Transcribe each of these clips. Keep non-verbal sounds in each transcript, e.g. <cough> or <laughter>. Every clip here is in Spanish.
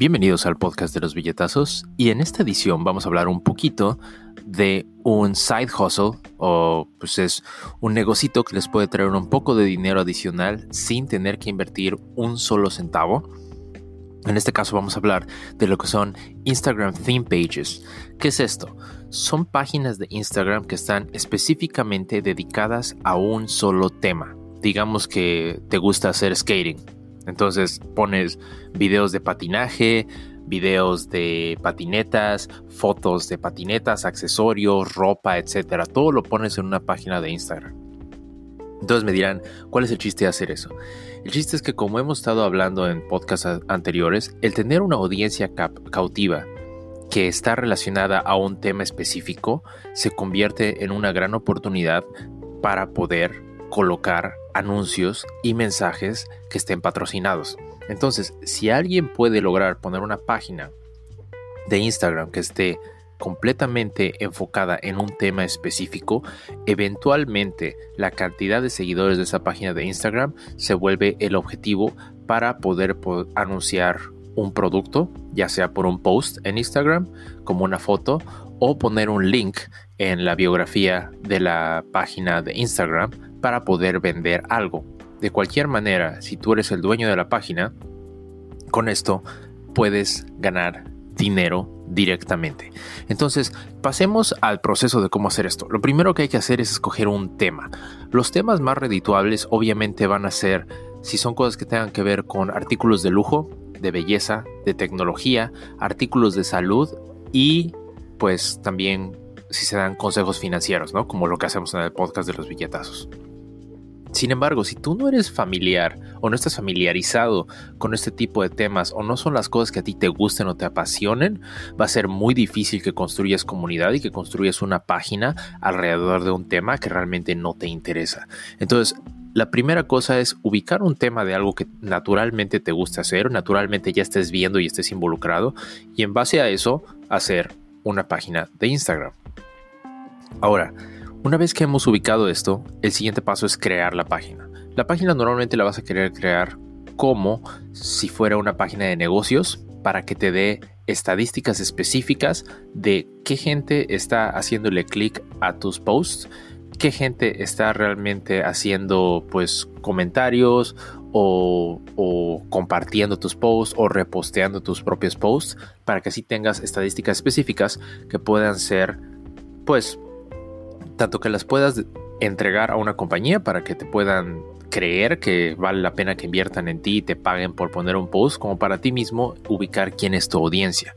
Bienvenidos al podcast de los billetazos y en esta edición vamos a hablar un poquito de un side hustle o pues es un negocito que les puede traer un poco de dinero adicional sin tener que invertir un solo centavo. En este caso vamos a hablar de lo que son Instagram Theme Pages. ¿Qué es esto? Son páginas de Instagram que están específicamente dedicadas a un solo tema. Digamos que te gusta hacer skating entonces pones videos de patinaje, videos de patinetas, fotos de patinetas, accesorios, ropa, etcétera. Todo lo pones en una página de Instagram. Entonces me dirán, ¿cuál es el chiste de hacer eso? El chiste es que como hemos estado hablando en podcasts anteriores, el tener una audiencia cautiva que está relacionada a un tema específico se convierte en una gran oportunidad para poder colocar anuncios y mensajes que estén patrocinados. Entonces, si alguien puede lograr poner una página de Instagram que esté completamente enfocada en un tema específico, eventualmente la cantidad de seguidores de esa página de Instagram se vuelve el objetivo para poder anunciar un producto, ya sea por un post en Instagram, como una foto, o poner un link en la biografía de la página de Instagram para poder vender algo. De cualquier manera, si tú eres el dueño de la página, con esto puedes ganar dinero directamente. Entonces, pasemos al proceso de cómo hacer esto. Lo primero que hay que hacer es escoger un tema. Los temas más redituables obviamente van a ser si son cosas que tengan que ver con artículos de lujo, de belleza, de tecnología, artículos de salud y pues también si se dan consejos financieros, ¿no? Como lo que hacemos en el podcast de los billetazos. Sin embargo, si tú no eres familiar o no estás familiarizado con este tipo de temas o no son las cosas que a ti te gusten o te apasionen, va a ser muy difícil que construyas comunidad y que construyas una página alrededor de un tema que realmente no te interesa. Entonces, la primera cosa es ubicar un tema de algo que naturalmente te gusta hacer, naturalmente ya estés viendo y estés involucrado y en base a eso hacer una página de Instagram. Ahora, una vez que hemos ubicado esto, el siguiente paso es crear la página. La página normalmente la vas a querer crear como si fuera una página de negocios para que te dé estadísticas específicas de qué gente está haciéndole clic a tus posts, qué gente está realmente haciendo pues comentarios o, o, compartiendo tus posts o reposteando tus propios posts para que así tengas estadísticas específicas que puedan ser pues tanto que las puedas entregar a una compañía para que te puedan creer que vale la pena que inviertan en ti y te paguen por poner un post, como para ti mismo ubicar quién es tu audiencia.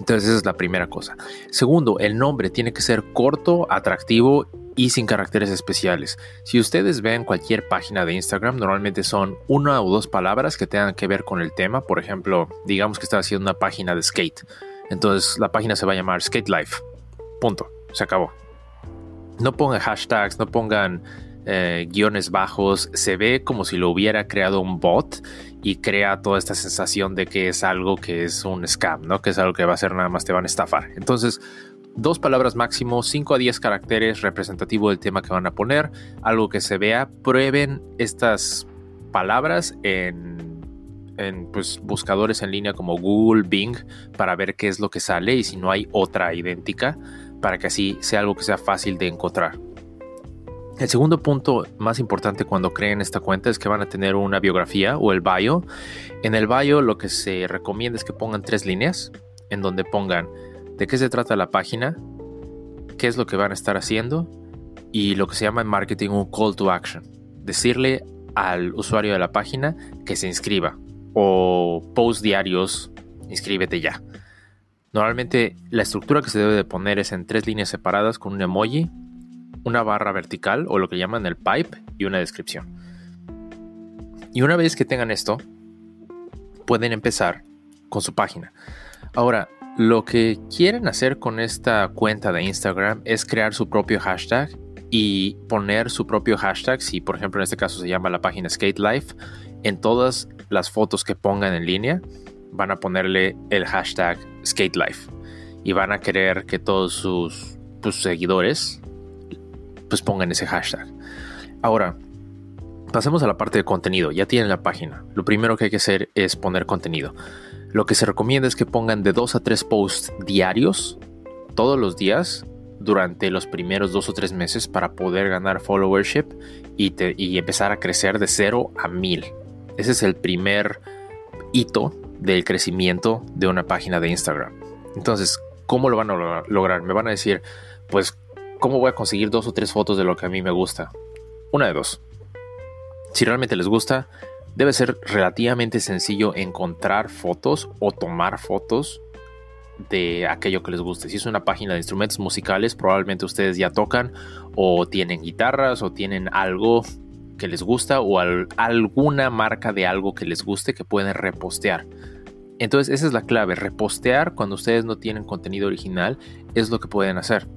Entonces esa es la primera cosa. Segundo, el nombre tiene que ser corto, atractivo y sin caracteres especiales. Si ustedes ven cualquier página de Instagram, normalmente son una o dos palabras que tengan que ver con el tema. Por ejemplo, digamos que estás haciendo una página de skate. Entonces la página se va a llamar Skate Life. Punto. Se acabó no pongan hashtags, no pongan eh, guiones bajos, se ve como si lo hubiera creado un bot y crea toda esta sensación de que es algo que es un scam, ¿no? Que es algo que va a ser nada más te van a estafar. Entonces, dos palabras máximo, 5 a 10 caracteres representativo del tema que van a poner, algo que se vea, prueben estas palabras en, en pues, buscadores en línea como Google, Bing, para ver qué es lo que sale y si no hay otra idéntica para que así sea algo que sea fácil de encontrar. El segundo punto más importante cuando creen esta cuenta es que van a tener una biografía o el bio. En el bio lo que se recomienda es que pongan tres líneas en donde pongan de qué se trata la página, qué es lo que van a estar haciendo y lo que se llama en marketing un call to action. Decirle al usuario de la página que se inscriba o post diarios, inscríbete ya. Normalmente la estructura que se debe de poner es en tres líneas separadas con un emoji, una barra vertical o lo que llaman el pipe y una descripción. Y una vez que tengan esto, pueden empezar con su página. Ahora, lo que quieren hacer con esta cuenta de Instagram es crear su propio hashtag y poner su propio hashtag, si por ejemplo en este caso se llama la página Skate Life, en todas las fotos que pongan en línea van a ponerle el hashtag SkateLife y van a querer que todos sus, seguidores pues pongan ese hashtag. Ahora, pasemos a la parte de contenido. Ya tienen la página. Lo primero que hay que hacer es poner contenido. Lo que se recomienda es que pongan de dos a tres posts diarios, todos los días, durante los primeros dos o tres meses para poder ganar followership y, y empezar a crecer de cero a mil. Ese es el primer hito del crecimiento de una página de Instagram. Entonces, ¿cómo lo van a lograr? Me van a decir, pues, ¿cómo voy a conseguir dos o tres fotos de lo que a mí me gusta? Una de dos. Si realmente les gusta, debe ser relativamente sencillo encontrar fotos o tomar fotos de aquello que les guste. Si es una página de instrumentos musicales, probablemente ustedes ya tocan o tienen guitarras o tienen algo que les gusta o alguna marca de algo que les guste que pueden repostear. Entonces esa es la clave, repostear cuando ustedes no tienen contenido original es lo que pueden hacer.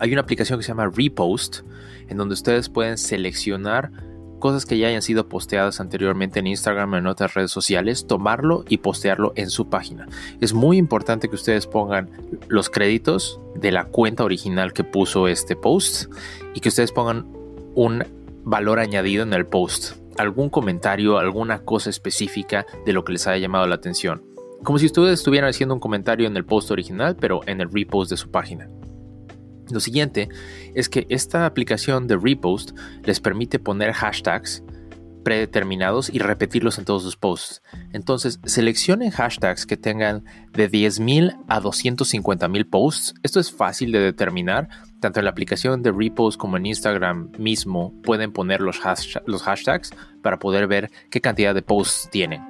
Hay una aplicación que se llama Repost, en donde ustedes pueden seleccionar cosas que ya hayan sido posteadas anteriormente en Instagram o en otras redes sociales, tomarlo y postearlo en su página. Es muy importante que ustedes pongan los créditos de la cuenta original que puso este post y que ustedes pongan un valor añadido en el post, algún comentario, alguna cosa específica de lo que les haya llamado la atención. Como si ustedes estuvieran haciendo un comentario en el post original, pero en el repost de su página. Lo siguiente es que esta aplicación de repost les permite poner hashtags predeterminados y repetirlos en todos sus posts. Entonces, seleccionen hashtags que tengan de 10.000 a 250.000 posts. Esto es fácil de determinar. Tanto en la aplicación de Repost como en Instagram mismo pueden poner los, los hashtags para poder ver qué cantidad de posts tienen.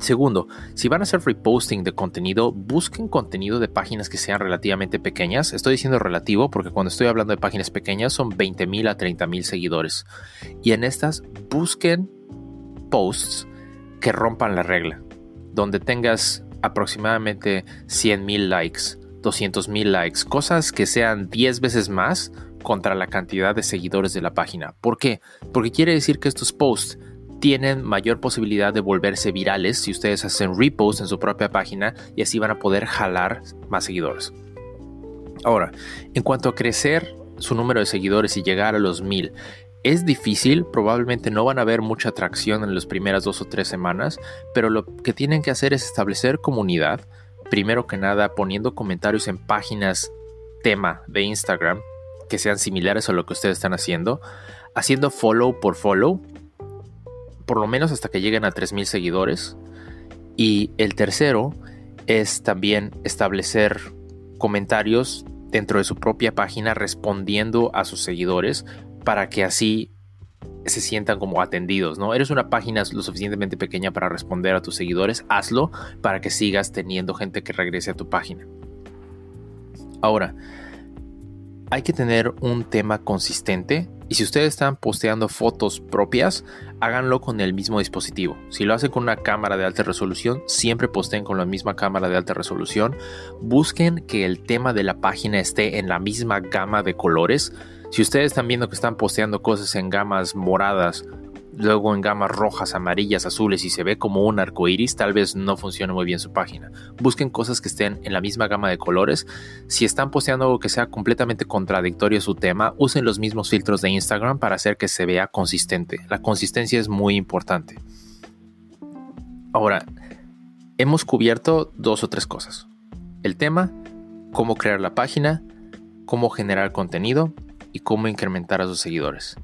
Segundo, si van a hacer reposting de contenido, busquen contenido de páginas que sean relativamente pequeñas. Estoy diciendo relativo porque cuando estoy hablando de páginas pequeñas son 20.000 a 30.000 seguidores. Y en estas busquen posts que rompan la regla, donde tengas aproximadamente 100.000 likes, 200.000 likes, cosas que sean 10 veces más contra la cantidad de seguidores de la página. ¿Por qué? Porque quiere decir que estos posts tienen mayor posibilidad de volverse virales si ustedes hacen repost en su propia página y así van a poder jalar más seguidores. Ahora, en cuanto a crecer su número de seguidores y llegar a los mil, es difícil, probablemente no van a ver mucha atracción en las primeras dos o tres semanas, pero lo que tienen que hacer es establecer comunidad, primero que nada poniendo comentarios en páginas tema de Instagram que sean similares a lo que ustedes están haciendo, haciendo follow por follow, por lo menos hasta que lleguen a 3.000 seguidores. Y el tercero es también establecer comentarios dentro de su propia página respondiendo a sus seguidores para que así se sientan como atendidos, ¿no? Eres una página lo suficientemente pequeña para responder a tus seguidores, hazlo para que sigas teniendo gente que regrese a tu página. Ahora, hay que tener un tema consistente y si ustedes están posteando fotos propias, háganlo con el mismo dispositivo. Si lo hacen con una cámara de alta resolución, siempre posteen con la misma cámara de alta resolución. Busquen que el tema de la página esté en la misma gama de colores. Si ustedes están viendo que están posteando cosas en gamas moradas luego en gamas rojas, amarillas, azules y se ve como un arco iris, tal vez no funcione muy bien su página. Busquen cosas que estén en la misma gama de colores. Si están posteando algo que sea completamente contradictorio a su tema, usen los mismos filtros de Instagram para hacer que se vea consistente. La consistencia es muy importante. Ahora, hemos cubierto dos o tres cosas. El tema, cómo crear la página, cómo generar contenido y cómo incrementar a sus seguidores.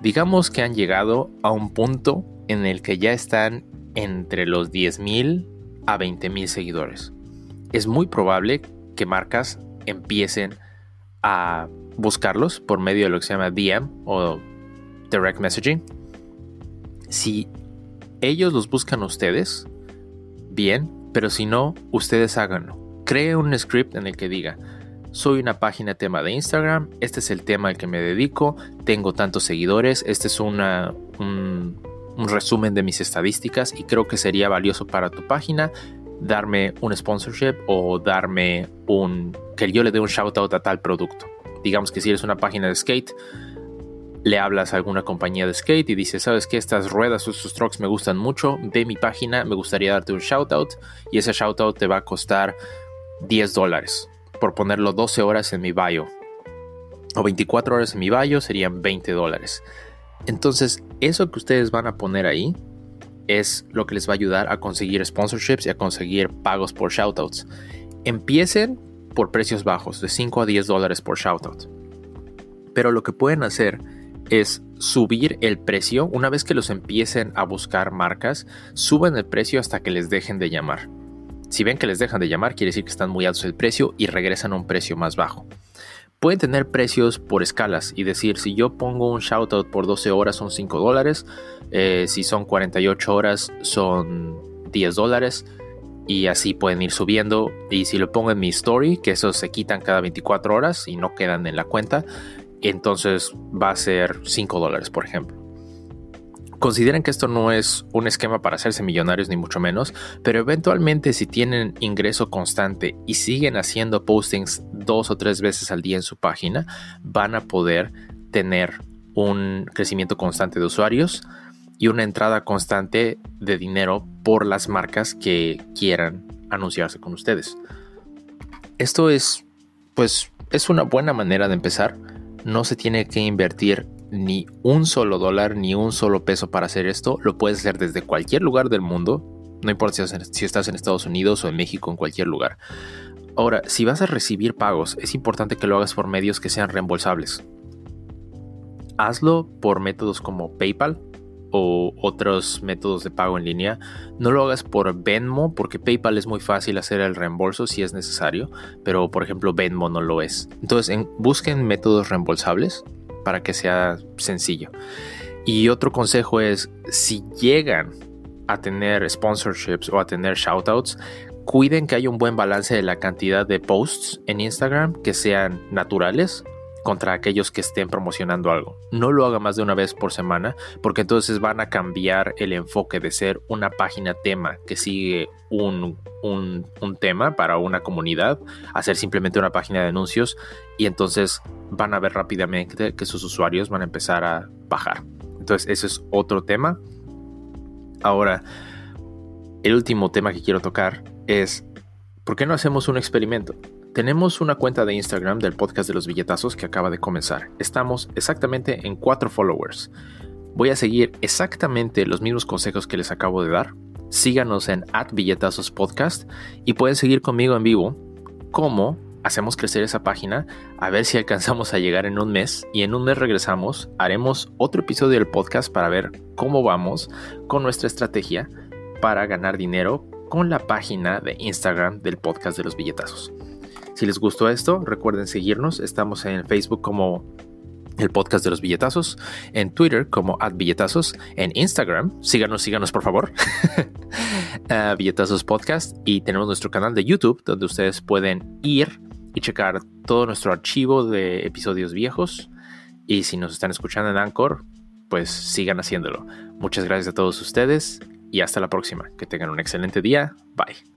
Digamos que han llegado a un punto en el que ya están entre los 10.000 a 20.000 seguidores. Es muy probable que marcas empiecen a buscarlos por medio de lo que se llama DM o Direct Messaging. Si ellos los buscan ustedes, bien, pero si no, ustedes háganlo. Cree un script en el que diga, soy una página tema de Instagram, este es el tema al que me dedico, tengo tantos seguidores, este es un, resumen de mis estadísticas y creo que sería valioso para tu página darme un sponsorship o darme un que yo le dé un shout out a tal producto. Digamos que si eres una página de skate, le hablas a alguna compañía de skate y dices, sabes que estas ruedas o estos trucks me gustan mucho, ve mi página, me gustaría darte un shout out y ese shout out te va a costar 10 dólares por ponerlo 12 horas en mi bio. O 24 horas en mi bio serían 20 dólares. Entonces, eso que ustedes van a poner ahí es lo que les va a ayudar a conseguir sponsorships y a conseguir pagos por shoutouts. Empiecen por precios bajos, de 5 a 10 dólares por shoutout. Pero lo que pueden hacer es subir el precio. Una vez que los empiecen a buscar marcas, suben el precio hasta que les dejen de llamar. Si ven que les dejan de llamar, quiere decir que están muy altos el precio y regresan a un precio más bajo. Pueden tener precios por escalas y decir, si yo pongo un shoutout por 12 horas son 5 dólares, eh, si son 48 horas son 10 dólares y así pueden ir subiendo. Y si lo pongo en mi story, que esos se quitan cada 24 horas y no quedan en la cuenta, entonces va a ser 5 dólares, por ejemplo. Consideren que esto no es un esquema para hacerse millonarios ni mucho menos, pero eventualmente si tienen ingreso constante y siguen haciendo postings dos o tres veces al día en su página, van a poder tener un crecimiento constante de usuarios y una entrada constante de dinero por las marcas que quieran anunciarse con ustedes. Esto es, pues, es una buena manera de empezar. No se tiene que invertir ni un solo dólar ni un solo peso para hacer esto. Lo puedes hacer desde cualquier lugar del mundo. No importa si estás en Estados Unidos o en México, en cualquier lugar. Ahora, si vas a recibir pagos, es importante que lo hagas por medios que sean reembolsables. Hazlo por métodos como PayPal, o otros métodos de pago en línea. No lo hagas por Venmo porque PayPal es muy fácil hacer el reembolso si es necesario, pero por ejemplo Venmo no lo es. Entonces busquen métodos reembolsables para que sea sencillo. Y otro consejo es si llegan a tener sponsorships o a tener shoutouts, cuiden que haya un buen balance de la cantidad de posts en Instagram que sean naturales contra aquellos que estén promocionando algo. No lo haga más de una vez por semana porque entonces van a cambiar el enfoque de ser una página tema que sigue un, tema para una comunidad a ser simplemente una página de anuncios y entonces van a ver rápidamente que sus usuarios van a empezar a bajar. Entonces ese es otro tema. Ahora, el último tema que quiero tocar es, ¿por qué no hacemos un experimento? Tenemos una cuenta de Instagram del podcast de los billetazos que acaba de comenzar. Estamos exactamente en 4 followers. Voy a seguir exactamente los mismos consejos que les acabo de dar. Síganos en billetazos podcast y pueden seguir conmigo en vivo cómo hacemos crecer esa página, a ver si alcanzamos a llegar en un mes y en un mes regresamos, haremos otro episodio del podcast para ver cómo vamos con nuestra estrategia para ganar dinero con la página de Instagram del podcast de los billetazos. Si les gustó esto, recuerden seguirnos. Estamos en Facebook como el podcast de los billetazos, en Twitter como billetazos, en Instagram, síganos, síganos por favor, <laughs> uh, billetazos podcast y tenemos nuestro canal de YouTube donde ustedes pueden ir y checar todo nuestro archivo de episodios viejos y si nos están escuchando en Anchor, pues sigan haciéndolo. Muchas gracias a todos ustedes y hasta la próxima. Que tengan un excelente día. Bye.